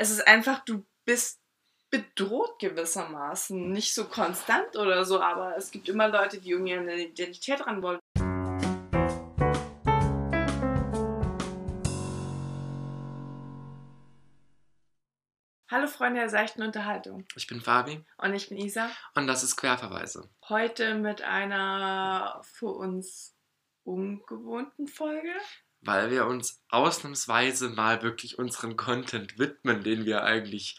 es ist einfach, du bist bedroht gewissermaßen. Nicht so konstant oder so, aber es gibt immer Leute, die irgendwie eine Identität ran wollen. Hallo Freunde der seichten Unterhaltung. Ich bin Fabi. Und ich bin Isa. Und das ist Querverweise. Heute mit einer für uns ungewohnten Folge. Weil wir uns ausnahmsweise mal wirklich unserem Content widmen, den wir eigentlich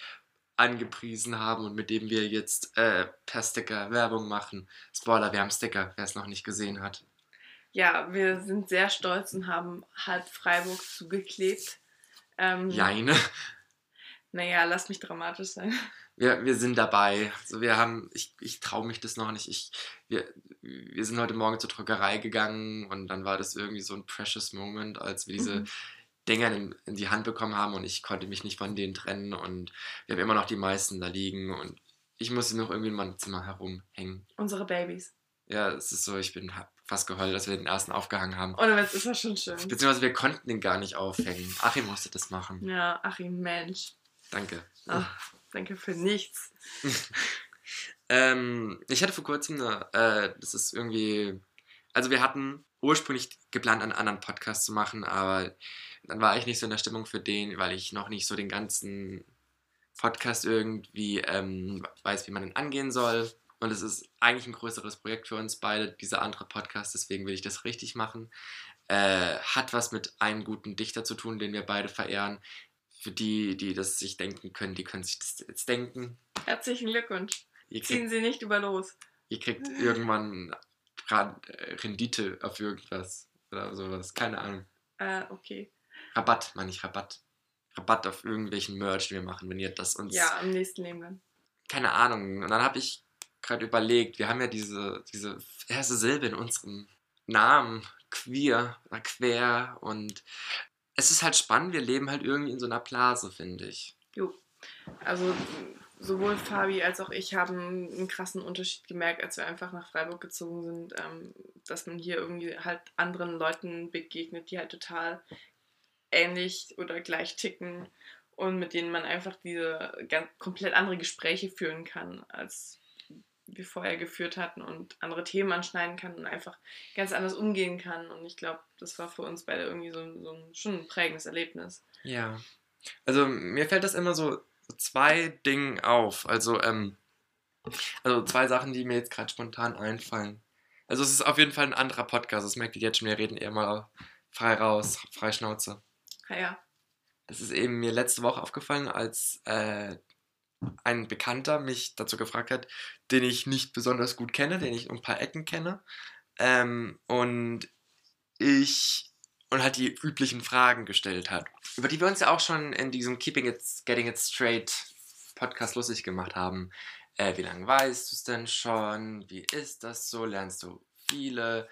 angepriesen haben und mit dem wir jetzt äh, per Sticker Werbung machen. Spoiler, wir haben Sticker, wer es noch nicht gesehen hat. Ja, wir sind sehr stolz und haben halb Freiburg zugeklebt. Ähm, Jeine. Naja, lass mich dramatisch sein. Wir, wir sind dabei. Also wir haben, ich, ich traue mich das noch nicht. Ich, wir, wir sind heute Morgen zur Druckerei gegangen und dann war das irgendwie so ein precious Moment, als wir diese Mhm. Dinger in, in die Hand bekommen haben und ich konnte mich nicht von denen trennen und wir haben immer noch die meisten da liegen und ich muss sie noch irgendwie in meinem Zimmer herumhängen. Unsere Babys. Ja, es ist so, ich bin fast geheult, dass wir den ersten aufgehangen haben. Oder was ist das schon schön? Beziehungsweise wir konnten den gar nicht aufhängen. Achim musste das machen. Ja, Achim, Mensch. Danke. Ach, danke für nichts. Ähm, ich hatte vor kurzem eine, äh, das ist irgendwie, also wir hatten ursprünglich geplant, einen anderen Podcast zu machen, aber dann war ich nicht so in der Stimmung für den, weil ich noch nicht so den ganzen Podcast irgendwie ähm, weiß, wie man den angehen soll. Und es ist eigentlich ein größeres Projekt für uns beide, dieser andere Podcast, deswegen will ich das richtig machen. Äh, hat was mit einem guten Dichter zu tun, den wir beide verehren. Für die, die das sich denken können, die können sich das jetzt denken. Herzlichen Glückwunsch. Ihr Ziehen kriegt, Sie nicht über los. ihr kriegt irgendwann Rendite auf irgendwas oder sowas. Keine Ahnung. Äh, okay. Rabatt, meine ich, Rabatt. Rabatt auf irgendwelchen Merch, den wir machen, wenn ihr das uns. Ja, im nächsten Leben dann. Keine Ahnung. Und dann habe ich gerade überlegt, wir haben ja diese, diese erste Silbe in unserem Namen. Queer quer. Und es ist halt spannend, wir leben halt irgendwie in so einer Blase, finde ich. Jo. Also sowohl Fabi als auch ich haben einen krassen Unterschied gemerkt, als wir einfach nach Freiburg gezogen sind, ähm, dass man hier irgendwie halt anderen Leuten begegnet, die halt total ähnlich oder gleich ticken und mit denen man einfach diese ganz komplett andere Gespräche führen kann, als wir vorher geführt hatten und andere Themen anschneiden kann und einfach ganz anders umgehen kann. Und ich glaube, das war für uns beide irgendwie so, so ein, schon ein prägendes Erlebnis. Ja. Also mir fällt das immer so zwei Dinge auf. Also, ähm, also zwei Sachen, die mir jetzt gerade spontan einfallen. Also es ist auf jeden Fall ein anderer Podcast. Das merkt ihr jetzt schon, wir reden eher mal frei raus, frei Schnauze. Ja, ja. Das ist eben mir letzte Woche aufgefallen, als äh, ein Bekannter mich dazu gefragt hat, den ich nicht besonders gut kenne, den ich ein paar Ecken kenne. Ähm, und ich und halt die üblichen Fragen gestellt hat, über die wir uns ja auch schon in diesem Keeping It, Getting It Straight Podcast lustig gemacht haben. Äh, wie lange weißt du es denn schon? Wie ist das so? Lernst du viele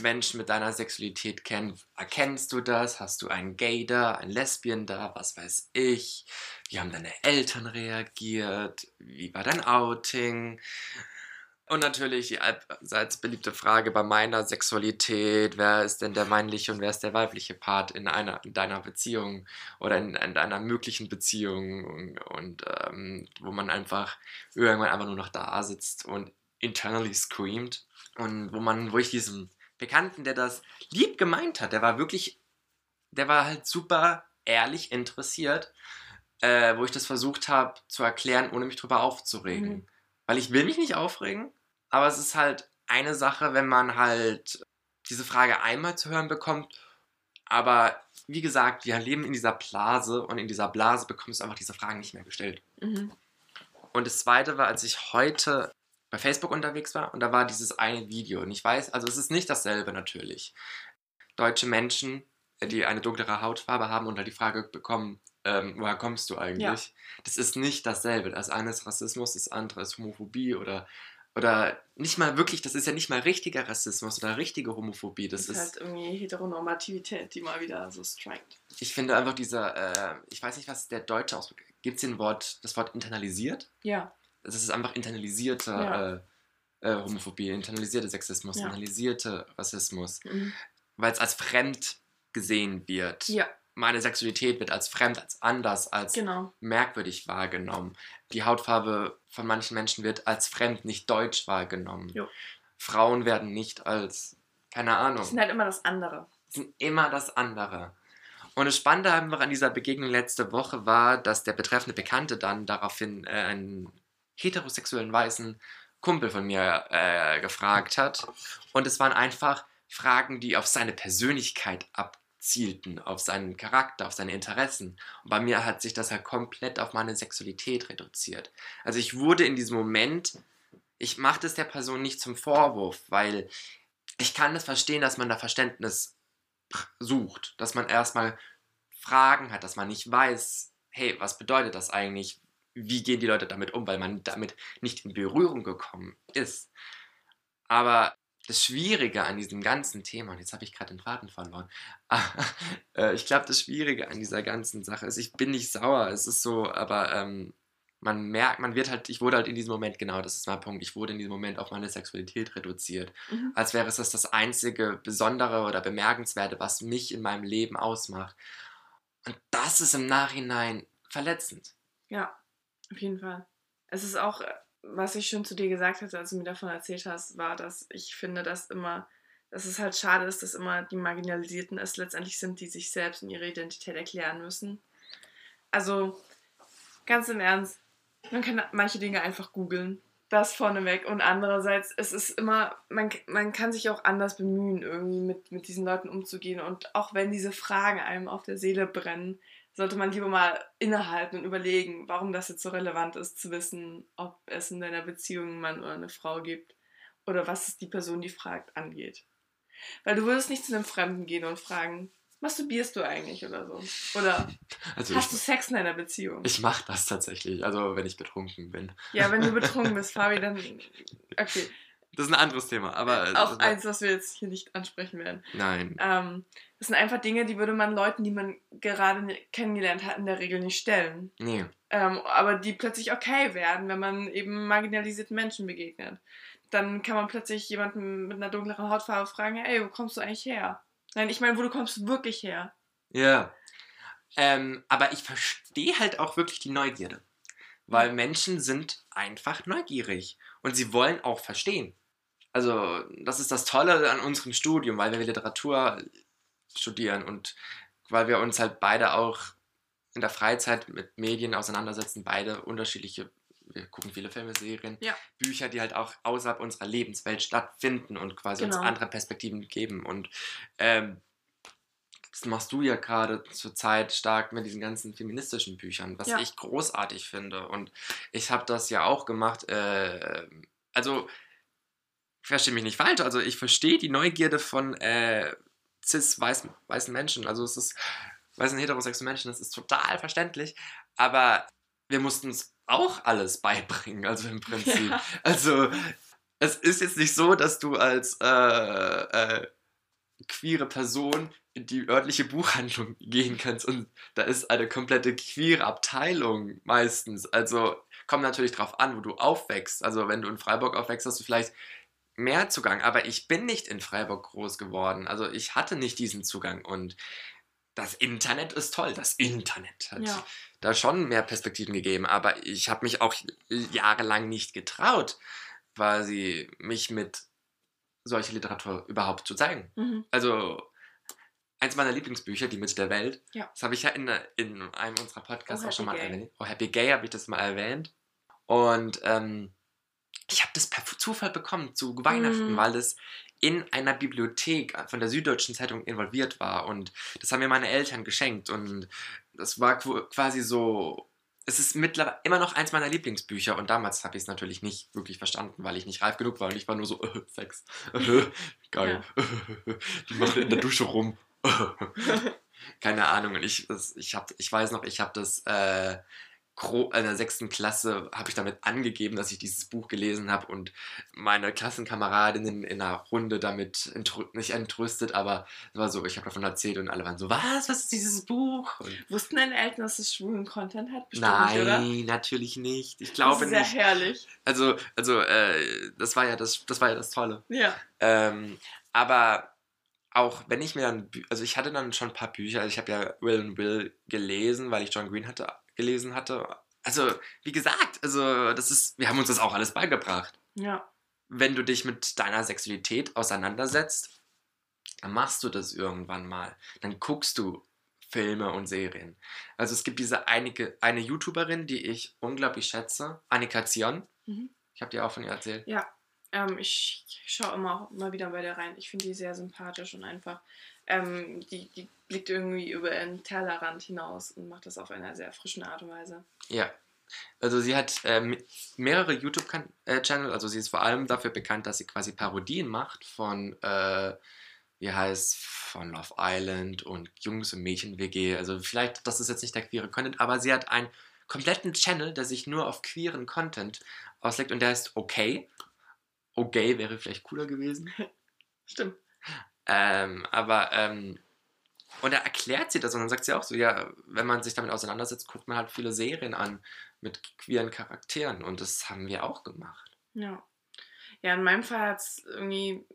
Menschen mit deiner Sexualität kennen? Erkennst du das? Hast du einen Gay da, einen Lesbian da? Was weiß ich? Wie haben deine Eltern reagiert? Wie war dein Outing? Und natürlich die allseits beliebte Frage bei meiner Sexualität, wer ist denn der männliche und wer ist der weibliche Part in einer in deiner Beziehung oder in, in deiner möglichen Beziehung und, und ähm, wo man einfach irgendwann einfach nur noch da sitzt und internally screamt und wo man, wo ich diesem Bekannten, der das lieb gemeint hat, der war wirklich, der war halt super ehrlich interessiert, äh, wo ich das versucht habe zu erklären, ohne mich drüber aufzuregen. Mhm. Weil ich will mich nicht aufregen, aber es ist halt eine Sache, wenn man halt diese Frage einmal zu hören bekommt. Aber wie gesagt, wir leben in dieser Blase und in dieser Blase bekommst du einfach diese Fragen nicht mehr gestellt. Mhm. Und das zweite war, als ich heute bei Facebook unterwegs war und da war dieses eine Video. Und ich weiß, also es ist nicht dasselbe natürlich. Deutsche Menschen, die eine dunklere Hautfarbe haben und da die Frage bekommen, ähm, woher kommst du eigentlich? Das ist nicht dasselbe. Das eine ist Rassismus, das andere ist Homophobie oder, oder nicht mal wirklich, das ist ja nicht mal richtiger Rassismus oder richtige Homophobie. Das Das ist ist, halt irgendwie Heteronormativität, die mal wieder so strikt. ich finde einfach dieser, äh, ich weiß nicht, was der deutsche Ausdruck Gibt es den Wort, das Wort internalisiert? Ja, Das ist einfach internalisierte Ja. äh, äh, Homophobie, internalisierte Sexismus, Ja. internalisierte Rassismus, mhm. weil es als fremd gesehen wird. ja, meine Sexualität wird als fremd, als anders, als Genau. merkwürdig wahrgenommen. Die Hautfarbe von manchen Menschen wird als fremd, nicht deutsch wahrgenommen. Jo. Frauen werden nicht als, keine Ahnung, sind halt immer das andere. sind immer das andere. Und das Spannende einfach an dieser Begegnung letzte Woche war, dass der betreffende Bekannte dann daraufhin äh, einen heterosexuellen weißen Kumpel von mir äh, gefragt hat. Und es waren einfach Fragen, die auf seine Persönlichkeit abzielten, auf seinen Charakter, auf seine Interessen. Und bei mir hat sich das halt komplett auf meine Sexualität reduziert. Also ich wurde in diesem Moment, ich mache das der Person nicht zum Vorwurf, weil ich kann es verstehen, dass man da Verständnis sucht, dass man erstmal Fragen hat, dass man nicht weiß, hey, was bedeutet das eigentlich? Wie gehen die Leute damit um, weil man damit nicht in Berührung gekommen ist. Aber das Schwierige an diesem ganzen Thema, und jetzt habe ich gerade den Faden verloren, äh, ich glaube, das Schwierige an dieser ganzen Sache ist, ich bin nicht sauer, es ist so, aber ähm, man merkt, man wird halt, ich wurde halt in diesem Moment, genau, das ist mein Punkt, ich wurde in diesem Moment auf meine Sexualität reduziert Mhm. als wäre es das, das einzige Besondere oder Bemerkenswerte, was mich in meinem Leben ausmacht. Und das ist im Nachhinein verletzend. Ja, auf jeden Fall. Es ist auch, was ich schon zu dir gesagt hatte, als du mir davon erzählt hast, war, dass ich finde, dass immer, dass es halt schade ist, dass immer die Marginalisierten es letztendlich sind, die sich selbst und ihre Identität erklären müssen. Also, ganz im Ernst, man kann manche Dinge einfach googeln. Das vorneweg. Und andererseits, es ist immer, man, man kann sich auch anders bemühen, irgendwie mit, mit diesen Leuten umzugehen. Und auch wenn diese Fragen einem auf der Seele brennen, sollte man lieber mal innehalten und überlegen, warum das jetzt so relevant ist, zu wissen, ob es in deiner Beziehung einen Mann oder eine Frau gibt oder was es die Person, die fragt, angeht. Weil du würdest nicht zu einem Fremden gehen und fragen, masturbierst du eigentlich oder so? Oder Also hast du ich, Sex in deiner Beziehung? ich mache das tatsächlich, also wenn ich betrunken bin. ja, wenn du betrunken bist, Fabi, dann. Okay, Das ist ein anderes Thema, aber... auch das- eins, was wir jetzt hier nicht ansprechen werden. Nein. Ähm, das sind einfach Dinge, die würde man Leuten, die man gerade ne- kennengelernt hat, in der Regel nicht stellen. Nee. ähm, aber die plötzlich okay werden, wenn man eben marginalisierten Menschen begegnet. Dann kann man plötzlich jemanden mit einer dunkleren Hautfarbe fragen, ey, wo kommst du eigentlich her? Nein, ich meine, wo du kommst wirklich her. Ja. Ähm, aber ich verstehe halt auch wirklich die Neugierde. Weil Menschen sind einfach neugierig. Und sie wollen auch verstehen. Also, das ist das Tolle an unserem Studium, weil wir Literatur studieren und weil wir uns halt beide auch in der Freizeit mit Medien auseinandersetzen, beide unterschiedliche, wir gucken viele Filme, Serien, Ja. Bücher, die halt auch außerhalb unserer Lebenswelt stattfinden und quasi uns Genau. andere Perspektiven geben. Und ähm, das machst du ja gerade zurzeit stark mit diesen ganzen feministischen Büchern, was Ja. ich großartig finde. Und ich habe das ja auch gemacht. Äh, also, verstehe mich nicht falsch, also ich verstehe die Neugierde von äh, cis-weißen weißen Menschen. Also es ist, weißen heterosexuellen Menschen, das ist total verständlich. Aber wir mussten es auch alles beibringen, also im Prinzip. Ja. Also es ist jetzt nicht so, dass du als äh, äh, queere Person in die örtliche Buchhandlung gehen kannst und da ist eine komplette queere Abteilung meistens. Also kommt natürlich drauf an, wo du aufwächst. Also wenn du in Freiburg aufwächst, hast du vielleicht mehr Zugang. Aber ich bin nicht in Freiburg groß geworden. Also ich hatte nicht diesen Zugang und das Internet ist toll. Das Internet hat Ja. da schon mehr Perspektiven gegeben. Aber ich habe mich auch jahrelang nicht getraut, quasi mich mit solcher Literatur überhaupt zu zeigen. Mhm. Also eins meiner Lieblingsbücher, Die Mitte der Welt, Ja. das habe ich ja in, in einem unserer Podcasts Oh, auch schon mal erwähnt. Oh, Happy Gay habe ich das mal erwähnt. Und ähm, ich habe das per Zufall bekommen zu Weihnachten, Mhm. weil das in einer Bibliothek von der Süddeutschen Zeitung involviert war. Und das haben mir meine Eltern geschenkt. Und das war qu- quasi so. Es ist mittlerweile immer noch eins meiner Lieblingsbücher und damals habe ich es natürlich nicht wirklich verstanden, weil ich nicht reif genug war und ich war nur so, äh, Sex, äh, geil, die machen in der Dusche rum. Keine Ahnung. Und ich, das, ich, hab, ich weiß noch, ich habe das äh, in der sechsten Klasse habe ich damit angegeben, dass ich dieses Buch gelesen habe und meine Klassenkameradinnen in einer Runde damit entrü nicht entrüstet, aber es war so, ich habe davon erzählt und alle waren so, was, was ist dieses Buch? Und Wussten deine Eltern, dass es schwulen Content hat? Bestimmt nein, nicht, oder? natürlich nicht. Ich Das glaube ist ja nicht. herrlich. Also, also äh, das war ja das, das war ja das Tolle. Ja. Ähm, aber auch wenn ich mir dann, also ich hatte dann schon ein paar Bücher, also ich habe ja Will and Will gelesen, weil ich John Green hatte, gelesen hatte. Also, wie gesagt, also das ist, wir haben uns das auch alles beigebracht. Ja. Wenn du dich mit deiner Sexualität auseinandersetzt, dann machst du das irgendwann mal. Dann guckst du Filme und Serien. Also es gibt diese einige, eine YouTuberin, die ich unglaublich schätze, Annika Zion. Mhm. Ich habe dir auch von ihr erzählt. Ja. Ähm, ich schaue immer auch mal wieder bei der rein. Ich finde die sehr sympathisch und einfach. Ähm, die, die blickt irgendwie über ihren Tellerrand hinaus und macht das auf einer sehr frischen Art und Weise. Ja. Also sie hat ähm, mehrere YouTube-Channel, also sie ist vor allem dafür bekannt, dass sie quasi Parodien macht von, äh, wie heißt, von Love Island und Jungs und Mädchen WG. Also vielleicht, das ist jetzt nicht der queere Content, aber sie hat einen kompletten Channel, der sich nur auf queeren Content auslegt und der heißt Okay. Okay wäre vielleicht cooler gewesen. Stimmt. Ähm, aber, ähm, und da erklärt sie das und dann sagt sie auch so, ja, wenn man sich damit auseinandersetzt, guckt man halt viele Serien an mit queeren Charakteren und das haben wir auch gemacht. Ja. Ja, in meinem Fall hat es irgendwie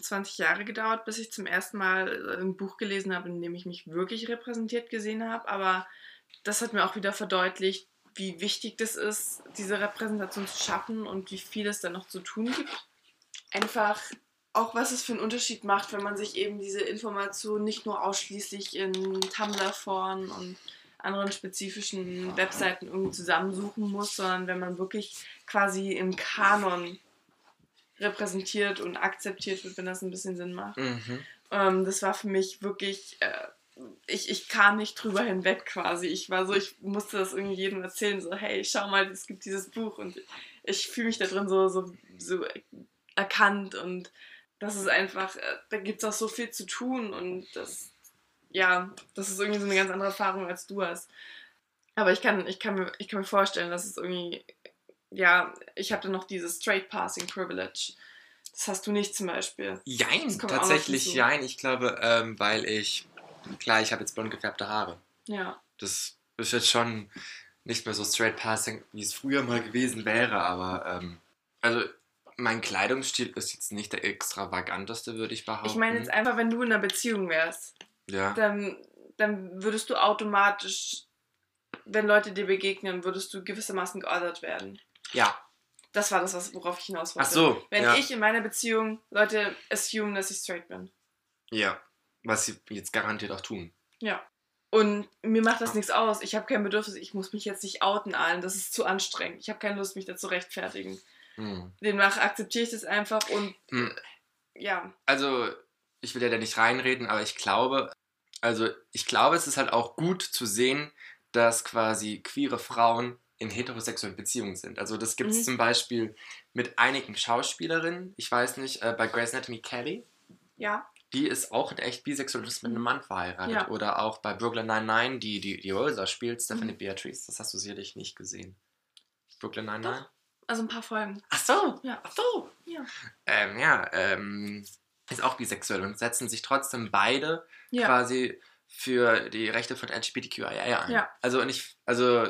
20 Jahre gedauert, bis ich zum ersten Mal ein Buch gelesen habe, in dem ich mich wirklich repräsentiert gesehen habe. Aber das hat mir auch wieder verdeutlicht, wie wichtig das ist, diese Repräsentation zu schaffen und wie viel es da noch zu tun gibt. Einfach auch, was es für einen Unterschied macht, wenn man sich eben diese Informationen nicht nur ausschließlich in Tumblr-Foren und anderen spezifischen Webseiten irgendwie zusammensuchen muss, sondern wenn man wirklich quasi im Kanon repräsentiert und akzeptiert wird, wenn das ein bisschen Sinn macht. Mhm. Ähm, das war für mich wirklich, äh, ich, ich kam nicht drüber hinweg quasi. Ich war so, ich musste das irgendwie jedem erzählen, so, hey, schau mal, es gibt dieses Buch und ich fühle mich da drin so, so, so erkannt und das ist einfach, äh, da gibt es auch so viel zu tun und das, ja, das ist irgendwie so eine ganz andere Erfahrung, als du hast. Aber ich kann, ich kann, mir, ich kann mir vorstellen, dass es irgendwie, ja, ich habe da noch dieses Straight Passing Privilege. Das hast du nicht zum Beispiel. Jein, tatsächlich jein. Ich glaube, ähm, weil ich, klar, ich habe jetzt blond gefärbte Haare. Ja. Das ist jetzt schon nicht mehr so straight passing, wie es früher mal gewesen wäre, aber ähm, also mein Kleidungsstil ist jetzt nicht der extravaganteste, würde ich behaupten. Ich meine jetzt einfach, wenn du in einer Beziehung wärst, ja. dann, dann würdest du automatisch, wenn Leute dir begegnen, würdest du gewissermaßen geordert werden. Ja. Das war das, was, worauf ich hinaus wollte. Ach so. Wenn ja. ich in meiner Beziehung Leute assume, dass ich straight bin. Ja. Was sie jetzt garantiert auch tun. Ja. Und mir macht das nichts aus. Ich habe kein Bedürfnis, ich muss mich jetzt nicht outen allen. Das ist zu anstrengend. Ich habe keine Lust, mich dazu rechtfertigen. Hm. Demnach akzeptiere ich das einfach und Hm. ja. Also, ich will ja da nicht reinreden, aber ich glaube, also ich glaube, es ist halt auch gut zu sehen, dass quasi queere Frauen in heterosexuellen Beziehungen sind. Also das gibt es Mhm. zum Beispiel mit einigen Schauspielerinnen. Ich weiß nicht, äh, bei Grey's Anatomy Kelly, Ja. die ist auch echt bisexuell und ist mit einem Mann verheiratet. Ja. Oder auch bei Brooklyn Nine-Nine, die, die die Rosa spielt, Stephanie Mhm. Beatrice. Das hast du sicherlich nicht gesehen. Brooklyn Nine-Nine? Also ein paar Folgen. Ach so, Ja. ach so. Ja. Ähm, ja, ähm, ist auch bisexuell und setzen sich trotzdem beide Ja. quasi für die Rechte von LGBTQIA ein. Ja. Also nicht, also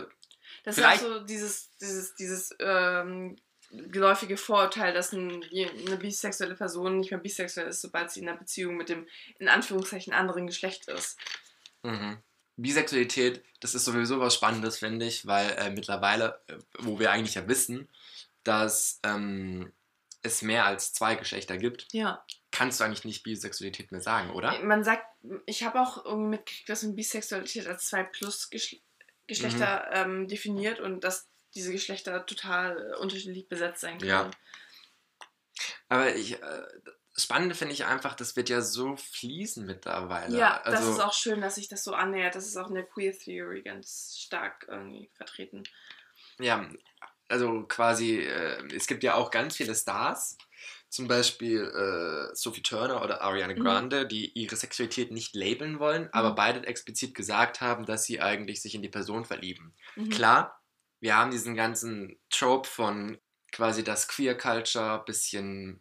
Das ist auch so dieses, dieses, dieses ähm, geläufige Vorurteil, dass ein, eine bisexuelle Person nicht mehr bisexuell ist, sobald sie in einer Beziehung mit dem in Anführungszeichen anderen Geschlecht ist. mhm. Bisexualität, das ist sowieso was Spannendes, finde ich, weil äh, mittlerweile, äh, wo wir eigentlich ja wissen, dass ähm, es mehr als zwei Geschlechter gibt, Ja. kannst du eigentlich nicht Bisexualität mehr sagen, oder? Man sagt, ich habe auch irgendwie mitgekriegt, dass man Bisexualität als zwei plus Geschle Geschlechter Mhm. ähm, definiert und dass diese Geschlechter total äh, unterschiedlich besetzt sein können. Ja. Aber ich, äh, das Spannende finde ich einfach, das wird ja so fließen mittlerweile. Ja, das also, ist auch schön, dass sich das so annähert. Das ist auch in der Queer Theory ganz stark irgendwie vertreten. Ja, also quasi, äh, es gibt ja auch ganz viele Stars, zum Beispiel äh, Sophie Turner oder Ariana Mhm. Grande, die ihre Sexualität nicht labeln wollen, aber beide explizit gesagt haben, dass sie eigentlich sich in die Person verlieben. Mhm. Klar, wir haben diesen ganzen Trope von quasi, dass Queer Culture bisschen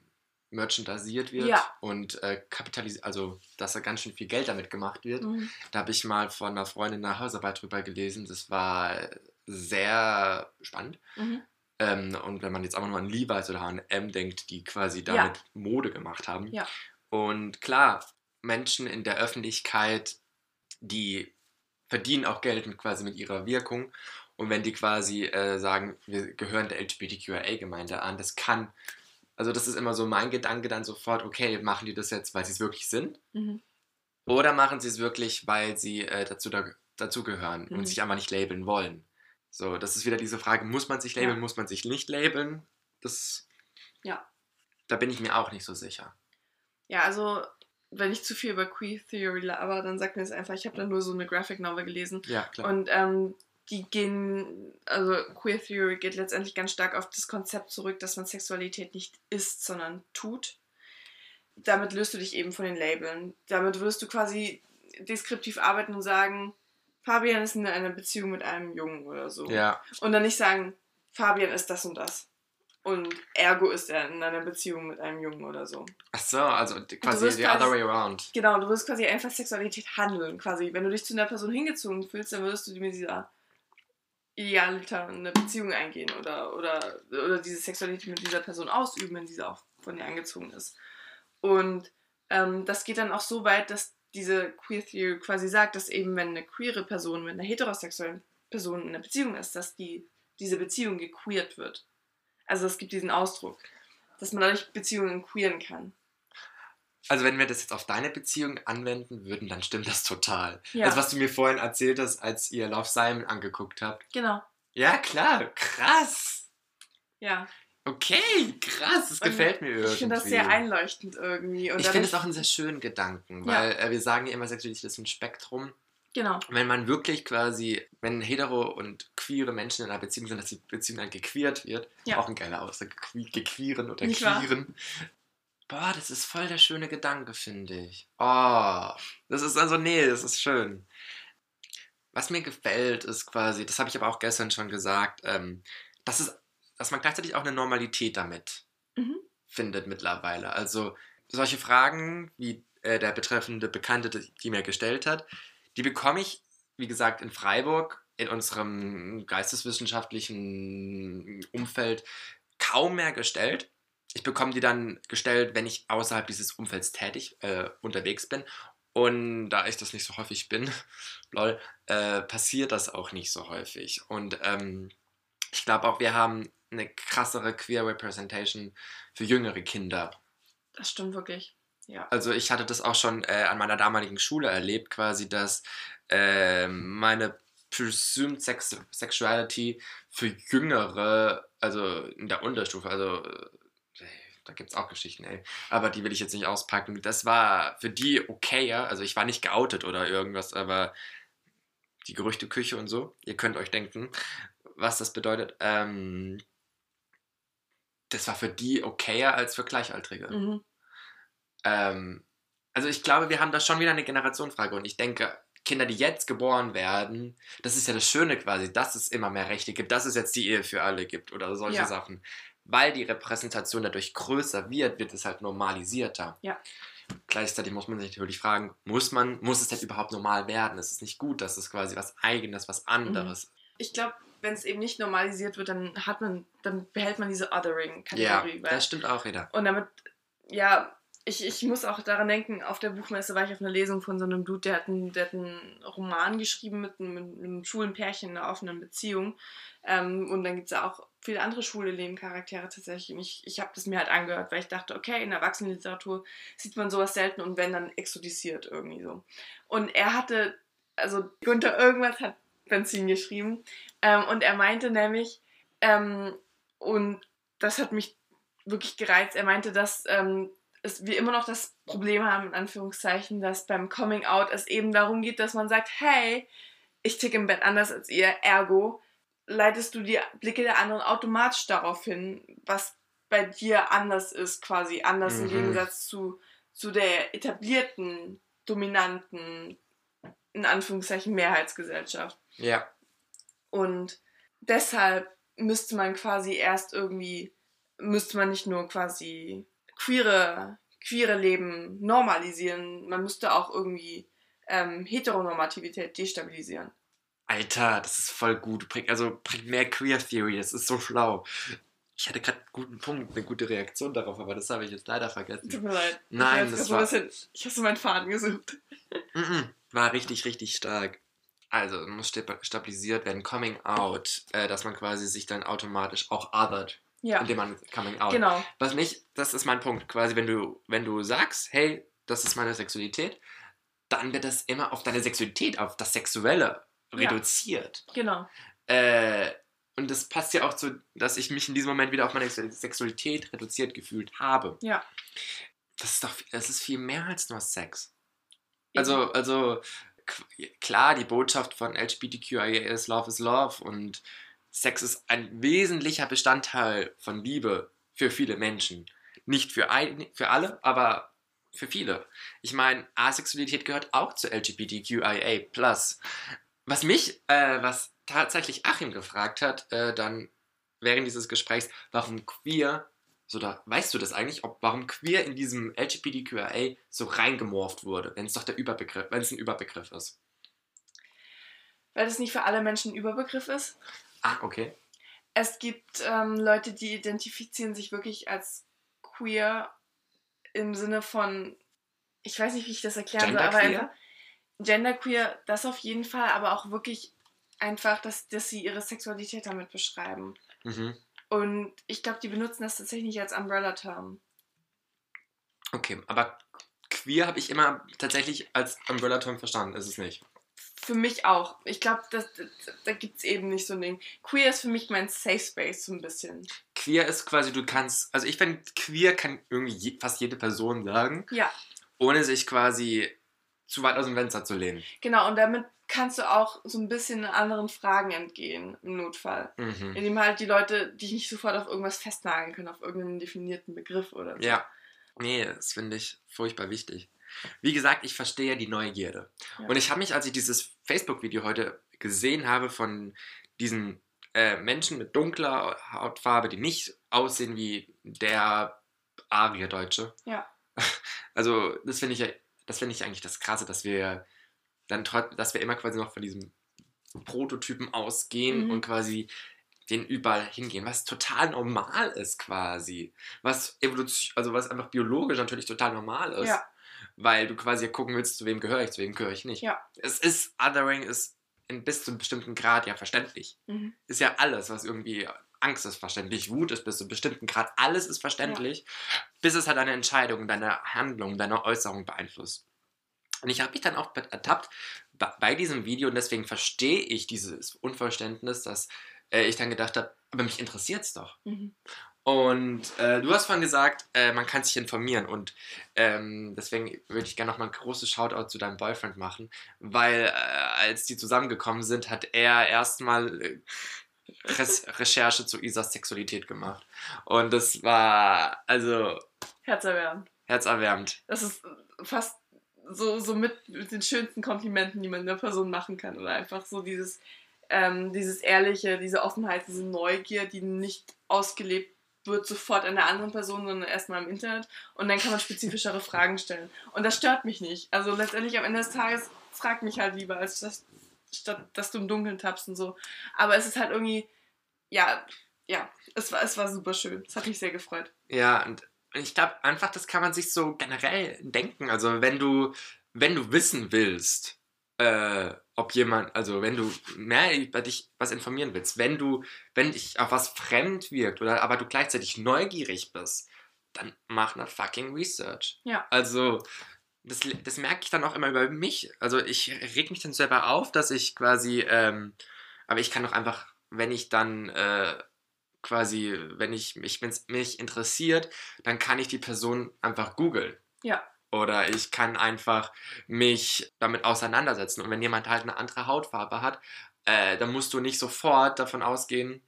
merchandisiert wird Ja. und äh, kapitalisiert, also dass da ganz schön viel Geld damit gemacht wird. Mhm. Da habe ich mal von einer Freundin eine Hausarbeit drüber gelesen. Das war sehr spannend. Mhm. Ähm, und wenn man jetzt einfach nur an Levi's oder H&M denkt, die quasi damit Mode gemacht haben. Ja. Und klar, Menschen in der Öffentlichkeit, die verdienen auch Geld mit, quasi mit ihrer Wirkung. Und wenn die quasi äh, sagen, wir gehören der LGBTQIA-Gemeinde an, das kann, also das ist immer so mein Gedanke dann sofort, okay, machen die das jetzt, weil sie es wirklich sind? Mhm. Oder machen sie es wirklich, weil sie äh, dazu, da, dazugehören Mhm. und sich einfach nicht labeln wollen? So, das ist wieder diese Frage, muss man sich labeln, Ja. muss man sich nicht labeln? Das, Ja. da bin ich mir auch nicht so sicher. Ja, also wenn ich zu viel über Queer Theory laber, dann sagt mir das einfach, ich habe da nur so eine Graphic Novel gelesen Ja, klar. und ähm, die gehen, also Queer Theory geht letztendlich ganz stark auf das Konzept zurück, dass man Sexualität nicht ist, sondern tut. Damit löst du dich eben von den Labeln. Damit wirst du quasi deskriptiv arbeiten und sagen, Fabian ist in einer Beziehung mit einem Jungen oder so. ja, Und dann nicht sagen, Fabian ist das und das. Und ergo ist er in einer Beziehung mit einem Jungen oder so. ach so, also quasi the quasi- other way around. Genau, du wirst quasi einfach Sexualität handeln, quasi. Wenn du dich zu einer Person hingezogen fühlst, dann würdest du mit dieser Idealiter eine Beziehung eingehen oder, oder, oder diese Sexualität mit dieser Person ausüben, wenn diese auch von dir angezogen ist. Und ähm, das geht dann auch so weit, dass diese Queer Theory quasi sagt, dass eben, wenn eine queere Person mit einer heterosexuellen Person in einer Beziehung ist, dass die, diese Beziehung gequeert wird. Also es gibt diesen Ausdruck, dass man dadurch Beziehungen queeren kann. Also wenn wir das jetzt auf deine Beziehung anwenden würden, dann stimmt das total. Ja. Das, was du mir vorhin erzählt hast, als ihr Love Simon angeguckt habt. Genau, Ja, klar, krass. ja. Okay, krass, das Und gefällt mir irgendwie. Ich finde das sehr einleuchtend irgendwie. Und ich finde es auch einen sehr schönen Gedanken, Ja. weil äh, wir sagen ja immer, Sexualität ist ein Spektrum. Genau, Wenn man wirklich quasi, wenn hetero und queere Menschen in einer Beziehung sind, dass die Beziehung dann gequeert wird, Ja. auch ein geiler Ausdruck, geque- gequeeren oder Nicht wahr? queeren. Boah, das ist voll der schöne Gedanke, finde ich. Oh, das ist also, nee, das ist schön. Was mir gefällt, ist quasi, das habe ich aber auch gestern schon gesagt, ähm, dass, es, dass man gleichzeitig auch eine Normalität damit Mhm. findet mittlerweile. Also solche Fragen, wie äh, der betreffende Bekannte, die mir gestellt hat, die bekomme ich, wie gesagt, in Freiburg, in unserem geisteswissenschaftlichen Umfeld kaum mehr gestellt. Ich bekomme die dann gestellt, wenn ich außerhalb dieses Umfelds tätig äh, unterwegs bin. Und da ich das nicht so häufig bin, lol, äh, passiert das auch nicht so häufig. Und ähm, ich glaube auch, wir haben eine krassere Queer Representation für jüngere Kinder. das stimmt wirklich. Ja. Also ich hatte das auch schon äh, an meiner damaligen Schule erlebt, quasi, dass äh, meine Presumed Sex Sexuality für Jüngere, also in der Unterstufe, also äh, da gibt es auch Geschichten, ey, aber die will ich jetzt nicht auspacken. Das war für die okayer, also ich war nicht geoutet oder irgendwas, aber die Gerüchteküche und so, ihr könnt euch denken, was das bedeutet. Ähm, das war für die okayer als für Gleichaltrige. Mhm. Ähm, also ich glaube, wir haben da schon wieder eine Generationenfrage und ich denke, Kinder, die jetzt geboren werden, das ist ja das Schöne quasi, dass es immer mehr Rechte gibt, dass es jetzt die Ehe für alle gibt oder solche Ja. Sachen. Weil die Repräsentation dadurch größer wird, wird es halt normalisierter. Ja. Gleichzeitig muss man sich natürlich fragen, muss man, muss es denn überhaupt normal werden? Es ist nicht gut, dass es quasi was Eigenes, was anderes. Ich glaube, wenn es eben nicht normalisiert wird, dann hat man, dann behält man diese Ja, Othering-Kategorie. weil- das stimmt auch wieder. und damit, ja, ich, ich muss auch daran denken, auf der Buchmesse war ich auf einer Lesung von so einem Dude, der hat einen, der hat einen Roman geschrieben mit, einem- mit einem schwulen Pärchen in einer offenen Beziehung. Ähm, und dann gibt es ja auch viele andere schwule Nebencharaktere tatsächlich. Und ich, ich habe das mir halt angehört, weil ich dachte, okay, in Erwachsenenliteratur sieht man sowas selten und wenn, dann exotisiert irgendwie so. Und er hatte, also Günther irgendwas hat Benzin geschrieben. Ähm, und er meinte nämlich, ähm, und das hat mich wirklich gereizt, er meinte, dass ähm, es, wir immer noch das Problem haben, in Anführungszeichen, dass beim Coming Out es eben darum geht, dass man sagt, hey, ich ticke im Bett anders als ihr, ergo leitest du die Blicke der anderen automatisch darauf hin, was bei dir anders ist, quasi anders im Mhm. Gegensatz zu, zu der etablierten, dominanten, in Anführungszeichen, Mehrheitsgesellschaft. Ja. Und deshalb müsste man quasi erst irgendwie, müsste man nicht nur quasi queere, queere Leben normalisieren, man müsste auch irgendwie ähm, Heteronormativität destabilisieren. Alter, das ist voll gut. Also bringt mehr Queer Theory, das ist so schlau. Ich hatte gerade einen guten Punkt, eine gute Reaktion darauf, aber das habe ich jetzt leider vergessen. Tut mir leid. Nein, das war- bisschen, ich habe so meinen Faden gesucht. Mhm. War richtig, richtig stark. Also, muss sta- stabilisiert werden. Coming out, äh, dass man quasi sich dann automatisch auch othert, Ja, indem man coming out. genau. Was mich, das ist mein Punkt, quasi, wenn du, wenn du sagst, hey, das ist meine Sexualität, dann wird das immer auf deine Sexualität, auf das Sexuelle Ja. reduziert. Genau. Äh, und das passt ja auch zu, dass ich mich in diesem Moment wieder auf meine Sexualität reduziert gefühlt habe. Ja. Das ist doch, das ist viel mehr als nur Sex. Also, also klar, die Botschaft von LGBTQIA ist Love is Love und Sex ist ein wesentlicher Bestandteil von Liebe für viele Menschen. Nicht für, ein, für alle, aber für viele. Ich meine, Asexualität gehört auch zu LGBTQIA+. Was mich, äh, was tatsächlich Achim gefragt hat, äh, dann während dieses Gesprächs, warum queer, so da, weißt du das eigentlich, ob warum queer in diesem LGBTQIA so reingemorpht wurde, wenn es doch der Überbegriff, wenn es ein Überbegriff ist. Weil das nicht für alle Menschen ein Überbegriff ist. Ah, okay. Es gibt ähm, Leute, die identifizieren sich wirklich als queer im Sinne von, ich weiß nicht, wie ich das erklären soll, aber Genderqueer? einfach genderqueer, das auf jeden Fall, aber auch wirklich einfach, dass, dass sie ihre Sexualität damit beschreiben. Mhm. Und ich glaube, die benutzen das tatsächlich nicht als Umbrella-Term. Okay, aber queer habe ich immer tatsächlich als Umbrella-Term verstanden, ist es nicht. Für mich auch. Ich glaube, da, da gibt es eben nicht so ein Ding. Queer ist für mich mein Safe Space so ein bisschen. Queer ist quasi, du kannst, also ich finde, queer kann irgendwie je, fast jede Person sagen, Ja, ohne sich quasi zu weit aus dem Fenster zu lehnen. genau. Und damit kannst du auch so ein bisschen anderen Fragen entgehen im Notfall. Mhm. Indem halt die Leute dich nicht sofort auf irgendwas festnageln können, auf irgendeinen definierten Begriff oder so. Ja. Nee, das finde ich furchtbar wichtig. Wie gesagt, ich verstehe die Neugierde. Ja. Und ich habe mich, als ich dieses Facebook-Video heute gesehen habe von diesen äh, Menschen mit dunkler Hautfarbe, die nicht aussehen wie der Arier-Deutsche. Ja. Also, das finde ich, ja- das finde ich eigentlich das Krasse, dass wir dann dass wir immer quasi noch von diesem Prototypen ausgehen Mhm. und quasi den überall hingehen, was total normal ist quasi. Was Evolution, also was einfach biologisch natürlich total normal ist. Ja. Weil du quasi gucken willst, zu wem gehöre ich, zu wem gehöre ich nicht. Ja. Es ist, Othering ist in bis zu einem bestimmten Grad ja verständlich. Mhm. Ist ja alles, was irgendwie Angst ist verständlich, Wut ist bis zu einem bestimmten Grad, alles ist verständlich, bis es halt deine Entscheidung, deine Handlung, deine Äußerung beeinflusst. Und ich habe mich dann auch ertappt bei, diesem Video und deswegen verstehe ich dieses Unverständnis, dass äh, ich dann gedacht habe, aber mich interessiert es doch. Mhm. Und äh, du hast vorhin gesagt, äh, man kann sich informieren und ähm, deswegen würde ich gerne nochmal ein großes Shoutout zu deinem Boyfriend machen, weil äh, als die zusammengekommen sind, hat er erstmal äh, Recherche zu Isas Sexualität gemacht. Und das war also Herzerwärmend. herzerwärmend. Das ist fast so, so mit, mit den schönsten Komplimenten, die man einer Person machen kann. Oder einfach so dieses, ähm, dieses Ehrliche, diese Offenheit, diese Neugier, die nicht ausgelebt wird sofort an der anderen Person, sondern erstmal im Internet. Und dann kann man spezifischere Fragen stellen. Und das stört mich nicht. Also letztendlich am Ende des Tages frag mich halt lieber, als das, statt dass du im Dunkeln tappst und so. Aber es ist halt irgendwie, ja, ja, es war, es war super schön. Es hat mich sehr gefreut. Ja, und ich glaube einfach, das kann man sich so generell denken. Also wenn du, wenn du wissen willst, äh, ob jemand, also wenn du mehr über dich was informieren willst, wenn du, wenn dich auf was fremd wirkt oder aber du gleichzeitig neugierig bist, dann mach eine fucking Research. Ja. Also das, das merke ich dann auch immer über mich. Also ich reg mich dann selber auf, dass ich quasi, ähm, aber ich kann doch einfach, wenn ich dann äh, quasi, wenn ich mich, wenn's mich interessiert, dann kann ich die Person einfach googeln. Ja. Oder ich kann einfach mich damit auseinandersetzen. Und wenn jemand halt eine andere Hautfarbe hat, äh, dann musst du nicht sofort davon ausgehen,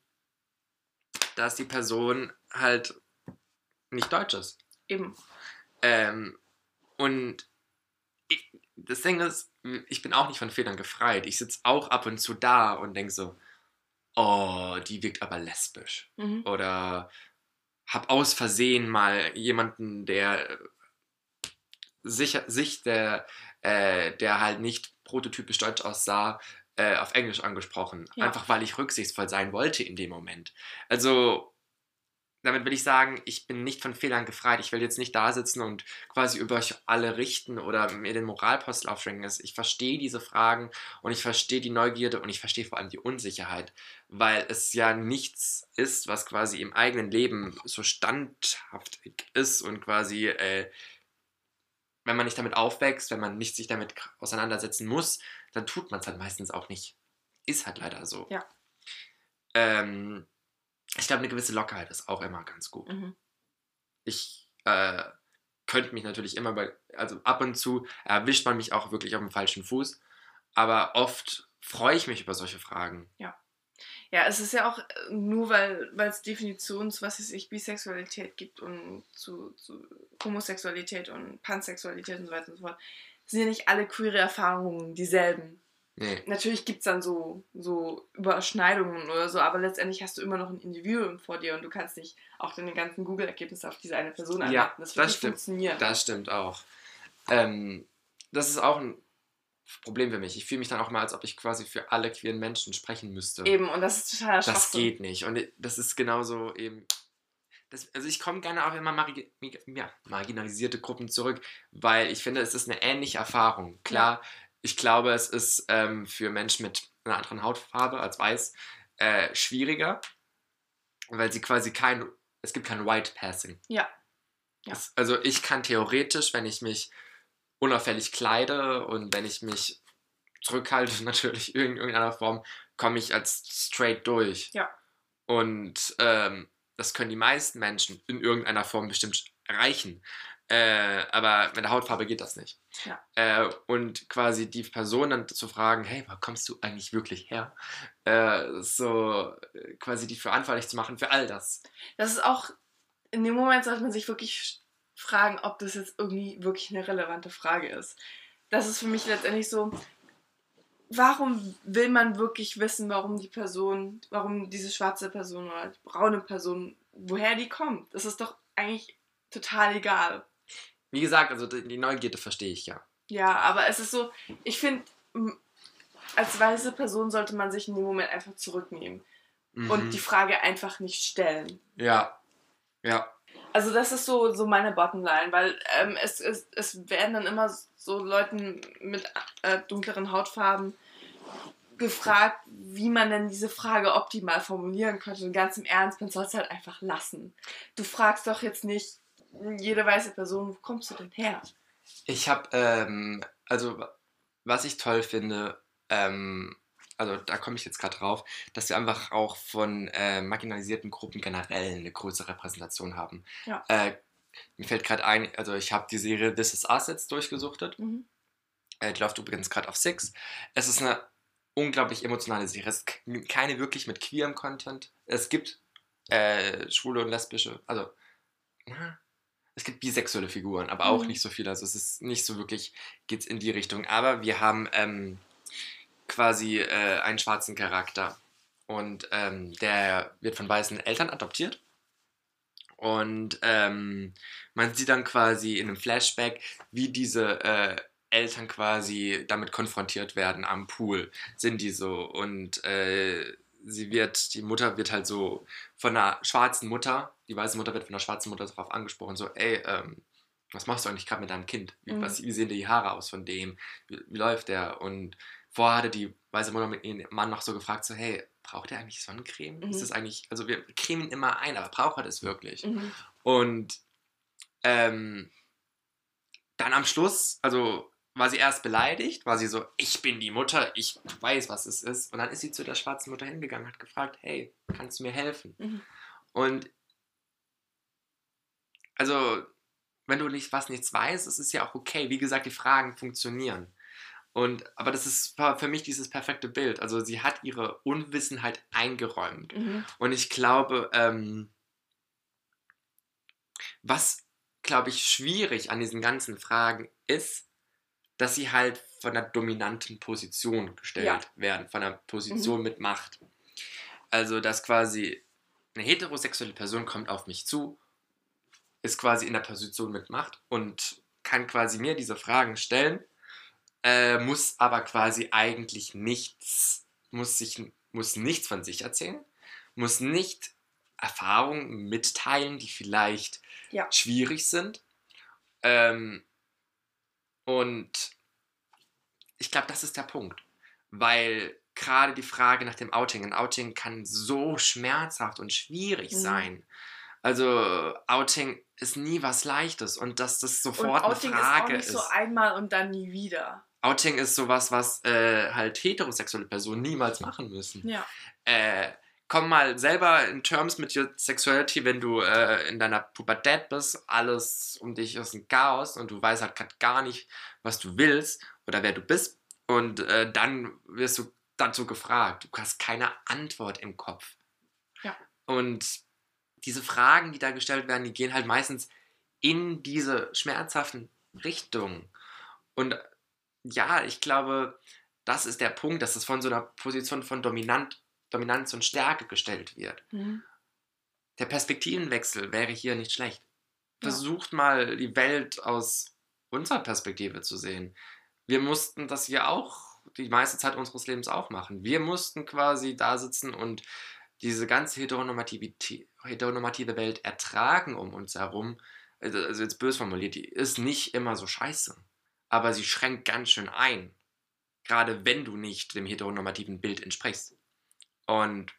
dass die Person halt nicht deutsch ist. Eben. Ähm, und ich, das Ding ist, ich bin auch nicht von Fehlern gefreit. Ich sitze auch ab und zu da und denke so, oh, die wirkt aber lesbisch. Mhm. Oder hab aus Versehen mal jemanden, der sicher, sich, der, äh, der halt nicht prototypisch deutsch aussah, äh, auf Englisch angesprochen. Ja. Einfach weil ich rücksichtsvoll sein wollte in dem Moment. Also, damit will ich sagen, ich bin nicht von Fehlern gefreit. Ich will jetzt nicht da sitzen und quasi über euch alle richten oder mir den Moralpostel aufschwenken. Ich verstehe diese Fragen und ich verstehe die Neugierde und ich verstehe vor allem die Unsicherheit, weil es ja nichts ist, was quasi im eigenen Leben so standhaftig ist und quasi, äh, wenn man nicht damit aufwächst, wenn man nicht sich damit auseinandersetzen muss, dann tut man es halt meistens auch nicht. Ist halt leider so. Ja. Ähm, ich glaube, eine gewisse Lockerheit ist auch immer ganz gut. Mhm. Ich äh, könnte mich natürlich immer bei, also ab und zu erwischt man mich auch wirklich auf dem falschen Fuß, aber oft freue ich mich über solche Fragen. Ja. Ja, es ist ja auch äh, nur, weil es Definitions, was es ich, Bisexualität gibt und zu, zu Homosexualität und Pansexualität und so weiter und so fort, sind ja nicht alle queere Erfahrungen dieselben. Nee. Natürlich gibt es dann so, so Überschneidungen oder so, aber letztendlich hast du immer noch ein Individuum vor dir und du kannst nicht auch deine ganzen Google-Ergebnisse auf diese eine Person anwenden. Ja, das das nicht stimmt. funktionieren. Das stimmt auch. Ähm, das ist auch ein Problem für mich. Ich fühle mich dann auch mal, als ob ich quasi für alle queeren Menschen sprechen müsste. Eben, und das ist total Das Schwachsinn. geht nicht. Und das ist genauso eben. Das, also ich komme gerne auch immer margi ja, marginalisierte Gruppen zurück, weil ich finde, es ist eine ähnliche Erfahrung. Klar, ich glaube, es ist ähm, für Menschen mit einer anderen Hautfarbe als weiß äh, schwieriger, weil sie quasi kein, es gibt kein White Passing. Ja. Ja. Es, also ich kann theoretisch, wenn ich mich unauffällig kleide und wenn ich mich zurückhalte, natürlich in irgendeiner Form, komme ich als straight durch. Ja. Und ähm, das können die meisten Menschen in irgendeiner Form bestimmt erreichen. Äh, aber mit der Hautfarbe geht das nicht. Ja. Äh, und quasi die Person dann zu fragen, hey, wo kommst du eigentlich wirklich her? Äh, so äh, quasi die verantwortlich zu machen für all das. Das ist auch, in dem Moment sollte man sich wirklich fragen, ob das jetzt irgendwie wirklich eine relevante Frage ist. Das ist für mich letztendlich so, warum will man wirklich wissen, warum die Person, warum diese schwarze Person oder die braune Person, woher die kommt? Das ist doch eigentlich total egal. Wie gesagt, also die Neugierde verstehe ich ja. Ja, aber es ist so, ich finde, als weiße Person sollte man sich in dem Moment einfach zurücknehmen und Mhm. die Frage einfach nicht stellen. Ja. Ja. Also das ist so, so meine Bottomline, weil ähm, es, es, es werden dann immer so Leuten mit äh, dunkleren Hautfarben gefragt, wie man denn diese Frage optimal formulieren könnte. Und ganz im Ernst, man soll es halt einfach lassen. Du fragst doch jetzt nicht jede weiße Person, wo kommst du denn her? Ich habe, ähm, also was ich toll finde, ähm, also da komme ich jetzt gerade drauf, dass wir einfach auch von äh, marginalisierten Gruppen generell eine größere Repräsentation haben. Ja. Äh, mir fällt gerade ein, also ich habe die Serie This Is Us jetzt durchgesuchtet. Mhm. Äh, die läuft übrigens gerade auf Six. Es ist eine unglaublich emotionale Serie. Es ist keine wirklich mit queerem Content. Es gibt äh, schwule und lesbische, also es gibt bisexuelle Figuren, aber auch Mhm. nicht so viel. Also es ist nicht so wirklich, geht's in die Richtung. Aber wir haben ähm, quasi äh, einen schwarzen Charakter. Und ähm, der wird von weißen Eltern adoptiert. Und ähm, man sieht dann quasi in einem Flashback, wie diese äh, Eltern quasi damit konfrontiert werden am Pool. Sind die so? Und äh, sie wird, die Mutter wird halt so von einer schwarzen Mutter, die weiße Mutter wird von einer schwarzen Mutter darauf angesprochen, so, ey, ähm, was machst du eigentlich gerade mit deinem Kind? Wie, Mhm. was, wie sehen die Haare aus von dem? Wie, wie läuft der? Und vorher hatte die weiße Mutter mit ihrem Mann noch so gefragt, so, hey, braucht er eigentlich Sonnencreme? Mhm. Ist das eigentlich, also wir cremen ihn immer ein, aber braucht er das wirklich? Mhm. Und ähm, dann am Schluss, also war sie erst beleidigt, war sie so, ich bin die Mutter, ich weiß, was es ist. Und dann ist sie zu der schwarzen Mutter hingegangen, hat gefragt, hey, kannst du mir helfen? Mhm. Und also, wenn du nicht was nichts weißt, ist es ja auch okay. Wie gesagt, die Fragen funktionieren. Und, aber das ist für mich dieses perfekte Bild. Also sie hat ihre Unwissenheit eingeräumt. Mhm. Und ich glaube, ähm, was, glaube ich, schwierig an diesen ganzen Fragen ist, dass sie halt von einer dominanten Position gestellt Ja. werden, von einer Position mit Macht. Also, dass quasi eine heterosexuelle Person kommt auf mich zu, ist quasi in der Position mit Macht und kann quasi mir diese Fragen stellen, äh, muss aber quasi eigentlich nichts, muss sich, muss nichts von sich erzählen, muss nicht Erfahrungen mitteilen, die vielleicht Ja. schwierig sind. Ähm, und ich glaube, das ist der Punkt. Weil gerade die Frage nach dem Outing, ein Outing kann so schmerzhaft und schwierig Mhm. sein. Also Outing ist nie was Leichtes und dass das Und sofort Outing eine ist auch Frage nicht ist. so einmal und dann nie wieder. Outing ist sowas, was äh, halt heterosexuelle Personen niemals machen müssen. Ja. Äh, komm mal selber in Terms mit your Sexuality, wenn du äh, in deiner Pubertät bist, alles um dich ist ein Chaos und du weißt halt grad gar nicht, was du willst oder wer du bist. Und äh, dann wirst du dazu gefragt. Du hast keine Antwort im Kopf. Ja. Und diese Fragen, die da gestellt werden, die gehen halt meistens in diese schmerzhaften Richtungen. Und ja, ich glaube, das ist der Punkt, dass es von so einer Position von Dominant, Dominanz und Stärke gestellt wird. Mhm. Der Perspektivenwechsel wäre hier nicht schlecht. Ja. Versucht mal die Welt aus unserer Perspektive zu sehen. Wir mussten das hier auch die meiste Zeit unseres Lebens auch machen. Wir mussten quasi da sitzen und diese ganze Heteronormativität- heteronormative Welt ertragen um uns herum. Also also jetzt bös formuliert, die ist nicht immer so scheiße. Aber sie schränkt ganz schön ein. Gerade wenn du nicht dem heteronormativen Bild entsprichst. Und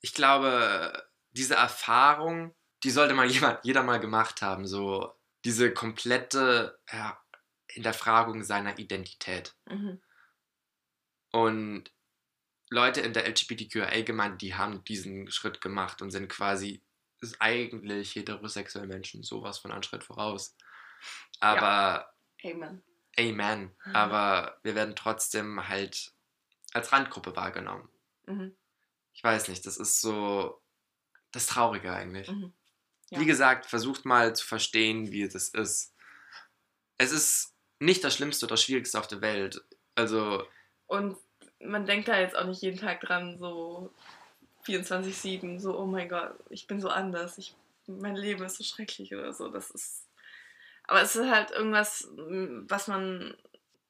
ich glaube, diese Erfahrung, die sollte mal jemand, jeder mal gemacht haben. So diese komplette ja, Hinterfragung seiner Identität. Mhm. Und Leute in der LGBTQIA-Gemeinde, die haben diesen Schritt gemacht und sind quasi eigentlich heterosexuelle Menschen sowas von einen Schritt voraus. Aber Amen. Amen. Mhm. Aber wir werden trotzdem halt als Randgruppe wahrgenommen. Mhm. Ich weiß nicht, das ist so das Traurige eigentlich. Mhm. Ja. Wie gesagt, versucht mal zu verstehen, wie das ist. Es ist nicht das Schlimmste oder Schwierigste auf der Welt. Also, Und man denkt da jetzt auch nicht jeden Tag dran, so 24-7, so, oh mein Gott, ich bin so anders, ich, mein Leben ist so schrecklich oder so. Das ist. Aber es ist halt irgendwas, m, was man,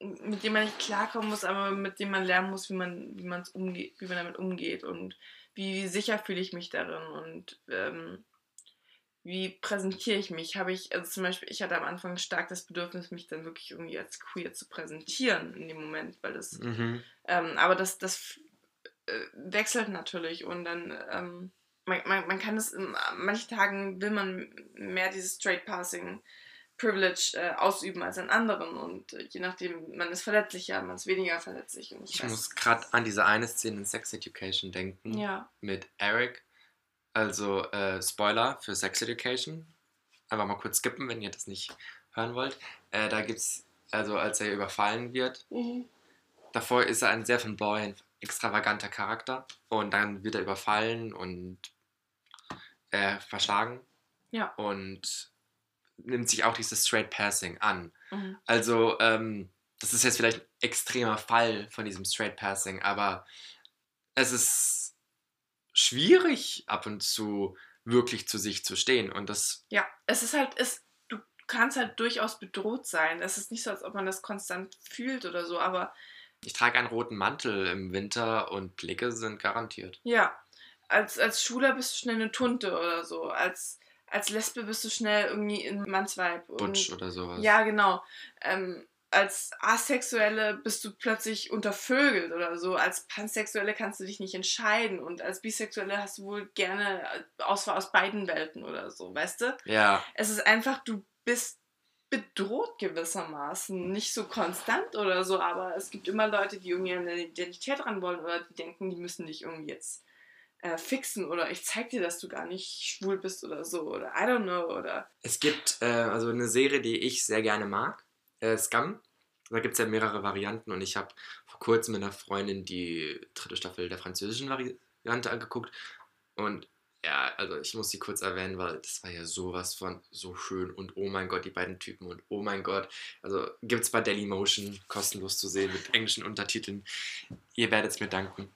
mit dem man nicht klarkommen muss, aber mit dem man lernen muss, wie man, wie man's umgeht, wie man damit umgeht und wie sicher fühle ich mich darin und ähm, wie präsentiere ich mich? Habe ich, also zum Beispiel, ich hatte am Anfang stark das Bedürfnis, mich dann wirklich irgendwie als queer zu präsentieren in dem Moment, weil das mhm. ähm, aber das, das äh, wechselt natürlich und dann, ähm, man, man, man kann es, in manchen Tagen will man mehr dieses Straight Passing Privilege äh, ausüben als an anderen und äh, je nachdem, man ist verletzlicher, man ist weniger verletzlich. Ich Ich weiß, muss gerade an diese eine Szene in Sex Education denken Ja, mit Eric. Also äh, Spoiler für Sex Education. Einfach mal kurz skippen, wenn ihr das nicht hören wollt. Äh, da gibt's, also als er überfallen wird, davor ist er ein sehr flamboyant, extravaganter Charakter und dann wird er überfallen und äh, verschlagen Ja. und nimmt sich auch dieses Straight Passing an. Mhm. Also, ähm, das ist jetzt vielleicht ein extremer Fall von diesem Straight Passing, aber es ist schwierig ab und zu wirklich zu sich zu stehen und das ja, es ist halt, es, du kannst halt durchaus bedroht sein. Es ist nicht so, als ob man das konstant fühlt oder so, aber ich trage einen roten Mantel im Winter und Blicke sind garantiert. Ja, als, als Schwuler bist du schnell eine Tunte oder so. Als, als Lesbe bist du schnell irgendwie ein Mannsweib. Butch Und, oder sowas. ja, genau. Ähm, als Asexuelle bist du plötzlich untervögelt oder so. Als Pansexuelle kannst du dich nicht entscheiden. Und als Bisexuelle hast du wohl gerne Auswahl aus beiden Welten oder so, weißt du? Ja, Es ist einfach, du bist bedroht gewissermaßen. Nicht so konstant oder so, aber es gibt immer Leute, die irgendwie eine Identität ran wollen oder die denken, die müssen dich irgendwie jetzt äh, fixen oder ich zeig dir, dass du gar nicht schwul bist oder so oder I don't know oder es gibt äh, also eine Serie, die ich sehr gerne mag, äh, Scum. Da gibt es ja mehrere Varianten und ich habe vor kurzem mit einer Freundin die dritte Staffel der französischen Variante angeguckt und ja, also ich muss sie kurz erwähnen, weil das war ja sowas von so schön und oh mein Gott, die beiden Typen und oh mein Gott. Also gibt es bei Dailymotion kostenlos zu sehen mit englischen Untertiteln. Ihr werdet es mir danken.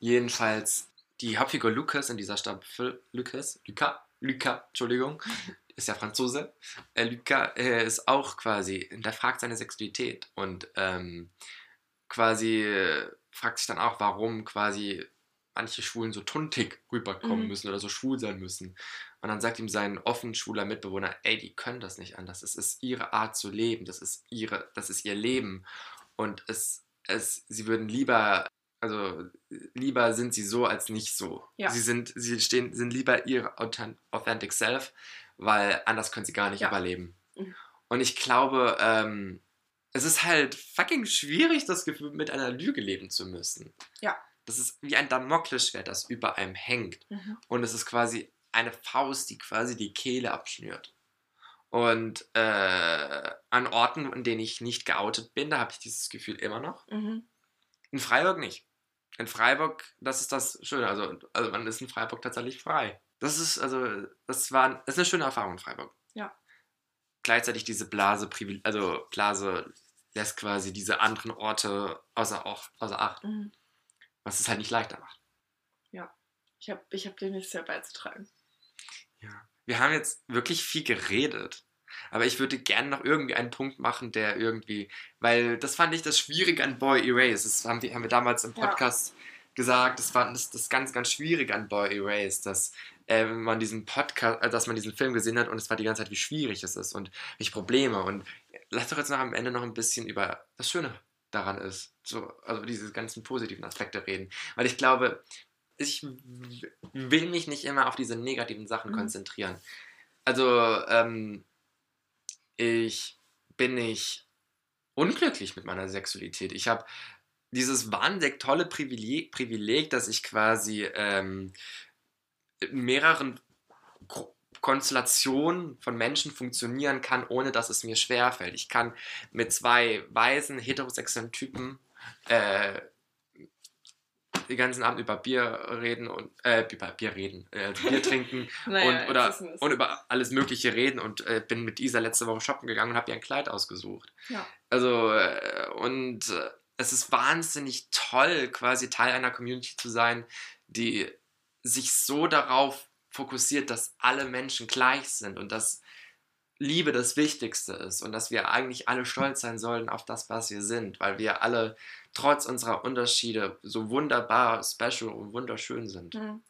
Jedenfalls, die Hauptfigur Lucas in dieser Staffel, Lucas, Luca, Luca, Entschuldigung, ist ja Franzose. Äh, Luca äh, ist auch quasi, hinterfragt seine Sexualität und ähm, quasi äh, fragt sich dann auch, warum quasi manche Schwulen so tuntig rüberkommen Mhm. müssen oder so schwul sein müssen. Und dann sagt ihm sein offen schwuler Mitbewohner, ey, die können das nicht anders. Das ist ihre Art zu leben, das ist ihre, das ist ihr Leben. Und es, es, sie würden lieber, also lieber sind sie so als nicht so. Ja. Sie sind, sie stehen, sind lieber ihr authent- authentic self, weil anders können sie gar nicht Ja. überleben. Mhm. Und ich glaube, ähm, es ist halt fucking schwierig, das Gefühl, mit einer Lüge leben zu müssen. Ja. Das ist wie ein Damoklesschwert, das über einem hängt. Mhm. Und es ist quasi eine Faust, die quasi die Kehle abschnürt. Und äh, an Orten, in denen ich nicht geoutet bin, da habe ich dieses Gefühl immer noch. Mhm. In Freiburg nicht. In Freiburg, das ist das Schöne. Also, also man ist in Freiburg tatsächlich frei. Das ist, also, das war das ist eine schöne Erfahrung in Freiburg. Ja. Gleichzeitig diese Blase, also Blase lässt quasi diese anderen Orte außer, auch, außer Acht, Mhm. was es halt nicht leichter macht. Ich habe ich hab dem nichts mehr beizutragen. Ja. Wir haben jetzt wirklich viel geredet. Aber ich würde gerne noch irgendwie einen Punkt machen, der irgendwie, weil das fand ich das Schwierige an Boy Erase. Das haben wir, haben wir damals im Ja. Podcast gesagt. Das war das, das ganz, ganz Schwierige an Boy Erase, dass äh, man diesen Podcast, äh, dass man diesen Film gesehen hat und es war die ganze Zeit, wie schwierig es ist und welche Probleme. Und lass doch jetzt noch am Ende noch ein bisschen über das Schöne daran ist. So, also diese ganzen positiven Aspekte reden. Weil ich glaube, ich will mich nicht immer auf diese negativen Sachen Mhm. konzentrieren. Also, ähm, ich bin nicht unglücklich mit meiner Sexualität. Ich habe dieses wahnsinnig tolle Privileg, Privileg dass ich quasi ähm, mehreren Konstellationen von Menschen funktionieren kann, ohne dass es mir schwerfällt. Ich kann mit zwei weißen, heterosexuellen Typen äh, den ganzen Abend über Bier reden und äh, über Bier reden, äh, Bier trinken Naja, und, oder, und über alles Mögliche reden und äh, bin mit Isa letzte Woche shoppen gegangen und habe ihr ein Kleid ausgesucht. Ja. Also, äh, und äh, es ist wahnsinnig toll, quasi Teil einer Community zu sein, die sich so darauf fokussiert, dass alle Menschen gleich sind und dass Liebe das Wichtigste ist und dass wir eigentlich alle stolz sein sollen auf das, was wir sind, weil wir alle trotz unserer Unterschiede so wunderbar, special und wunderschön sind. Mhm.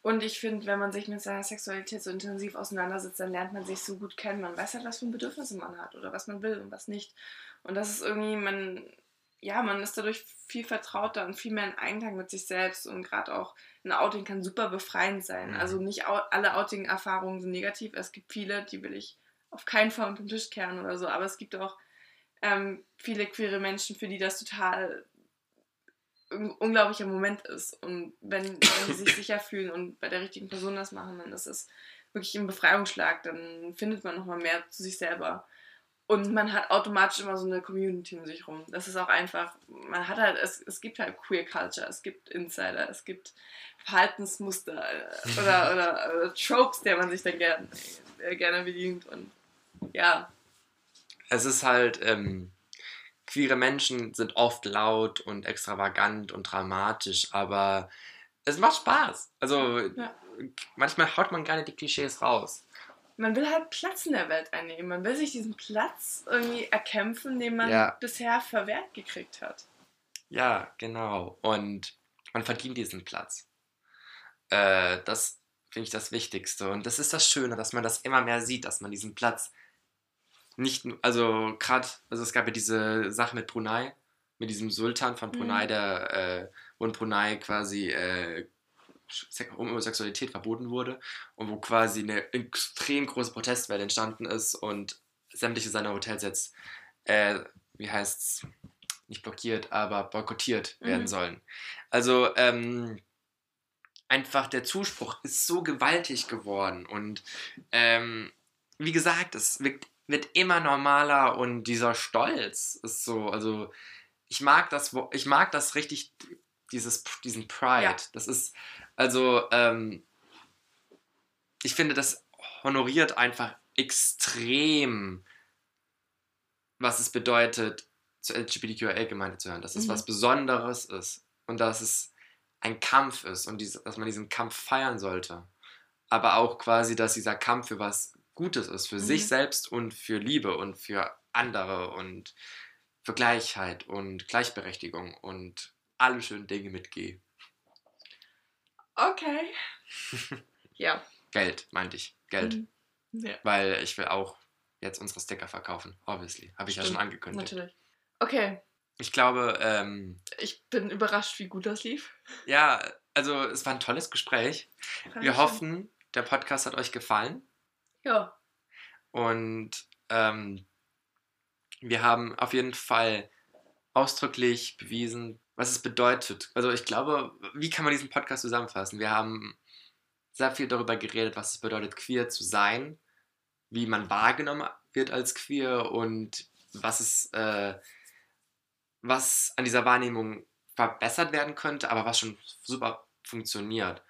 Und ich finde, wenn man sich mit seiner Sexualität so intensiv auseinandersetzt, dann lernt man sich so gut kennen. Man weiß halt, was für Bedürfnisse man hat oder was man will und was nicht. Und das ist irgendwie, man, ja, man ist dadurch viel vertrauter und viel mehr in Einklang mit sich selbst. Und gerade auch ein Outing kann super befreiend sein. Mhm. Also nicht au alle Outing-Erfahrungen sind negativ. Es gibt viele, die will ich auf keinen Fall unter den Tisch kehren oder so. Aber es gibt auch ähm, viele queere Menschen, für die das total unglaublicher Moment ist. Und wenn, wenn die sich sicher fühlen und bei der richtigen Person das machen, dann ist es wirklich ein Befreiungsschlag. Dann findet man nochmal mehr zu sich selber. Und man hat automatisch immer so eine Community um sich rum. Das ist auch einfach, man hat halt, es, es gibt halt Queer Culture, es gibt Insider, es gibt Verhaltensmuster äh, oder, oder, oder Tropes, der man sich dann gern, äh, gerne bedient. Und ja, es ist halt, ähm, queere Menschen sind oft laut und extravagant und dramatisch, aber es macht Spaß. Also Ja. manchmal haut man gerne die Klischees raus. Man will halt Platz in der Welt einnehmen. Man will sich diesen Platz irgendwie erkämpfen, den man Ja. bisher verwehrt gekriegt hat. Ja, genau. Und man verdient diesen Platz. Äh, das finde ich das Wichtigste. Und das ist das Schöne, dass man das immer mehr sieht, dass man diesen Platz nicht, also gerade, also es gab ja diese Sache mit Brunei, mit diesem Sultan von Brunei, Mhm. der, äh, in Brunei quasi äh, Homosexualität verboten wurde und wo quasi eine extrem große Protestwelle entstanden ist und sämtliche seiner Hotels jetzt, äh, wie heißt's, nicht blockiert, aber boykottiert werden Mhm. sollen. Also ähm, einfach der Zuspruch ist so gewaltig geworden und ähm, wie gesagt, es wird, wird immer normaler und dieser Stolz ist so, also ich mag das, ich mag das richtig, dieses, diesen Pride. Ja. Das ist, also, ähm, ich finde, das honoriert einfach extrem, was es bedeutet, zur LGBTQIA-Gemeinde zu hören. Dass es Mhm. was Besonderes ist und dass es ein Kampf ist und diese, dass man diesen Kampf feiern sollte. Aber auch quasi, dass dieser Kampf für was Gutes ist, für Mhm. sich selbst und für Liebe und für andere und für Gleichheit und Gleichberechtigung und alle schönen Dinge mit G. Okay. ja. Geld, meinte ich. Geld. Mhm. Ja. Weil ich will auch jetzt unsere Sticker verkaufen. Obviously. Habe ich ja schon Stimmt, angekündigt. Natürlich. Okay. Ich glaube, ähm, Ich bin überrascht, wie gut das lief. ja, also es war ein tolles Gespräch. Fand Wir hoffen, der Podcast hat euch gefallen. Ja. Und ähm, wir haben auf jeden Fall ausdrücklich bewiesen, was es bedeutet. Also ich glaube, wie kann man diesen Podcast zusammenfassen? Wir haben sehr viel darüber geredet, was es bedeutet, queer zu sein, wie man wahrgenommen wird als queer und was es, äh, was an dieser Wahrnehmung verbessert werden könnte, aber was schon super funktioniert.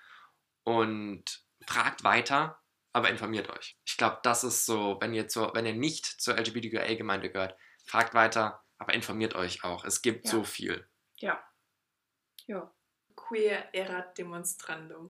Und fragt weiter, aber informiert euch. Ich glaube, das ist so, wenn ihr, zur, wenn ihr nicht zur LGBTQA-Gemeinde gehört, fragt weiter, aber informiert euch auch. Es gibt Ja. so viel. Ja. Ja. Queer erat demonstrandum.